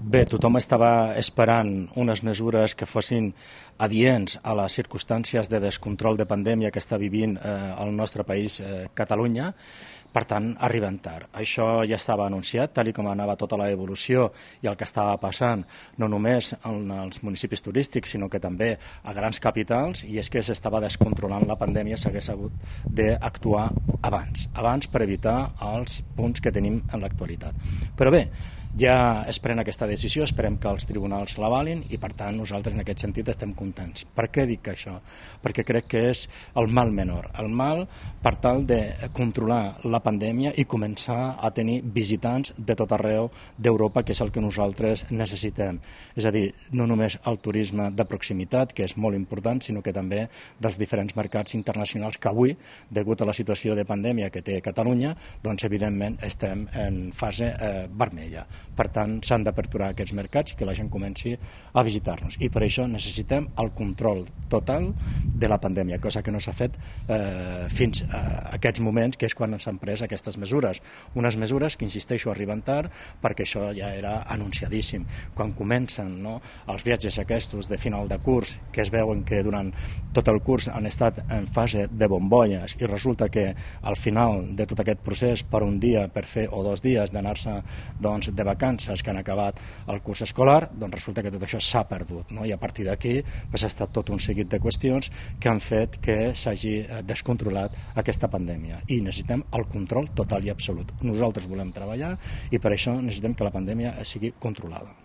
Bé, tothom estava esperant unes mesures que fossin adients a les circumstàncies de descontrol de pandèmia que està vivint eh, el nostre país, eh, Catalunya, per tant, arriben tard. Això ja estava anunciat, tal com anava tota la evolució i el que estava passant, no només en els municipis turístics, sinó que també a grans capitals, i és que s'estava descontrolant la pandèmia, s'hagués hagut d'actuar abans, abans per evitar els punts que tenim en l'actualitat. Però bé, ja es pren aquesta decisió, esperem que els tribunals l'avalin i per tant nosaltres en aquest sentit estem contents. Per què dic això? Perquè crec que és el mal menor, el mal per tal de controlar la pandèmia i començar a tenir visitants de tot arreu d'Europa, que és el que nosaltres necessitem. És a dir, no només el turisme de proximitat, que és molt important, sinó que també dels diferents mercats internacionals que avui, degut a la situació de pandèmia que té Catalunya, doncs evidentment estem en fase eh, vermella. Per tant, s'han d'aperturar aquests mercats i que la gent comenci a visitar-nos. I per això necessitem el control total de la pandèmia, cosa que no s'ha fet eh, fins a aquests moments, que és quan s'han pres aquestes mesures. Unes mesures que, insisteixo, arriben tard perquè això ja era anunciadíssim. Quan comencen no, els viatges aquests de final de curs, que es veuen que durant tot el curs han estat en fase de bombolles i resulta que al final de tot aquest procés, per un dia, per fer o dos dies d'anar-se doncs, de vacances que han acabat el curs escolar, doncs resulta que tot això s'ha perdut. No? I a partir d'aquí pues, ha estat tot un seguit de qüestions que han fet que s'hagi eh, descontrolat aquesta pandèmia. I necessitem el control total i absolut. Nosaltres volem treballar i per això necessitem que la pandèmia sigui controlada.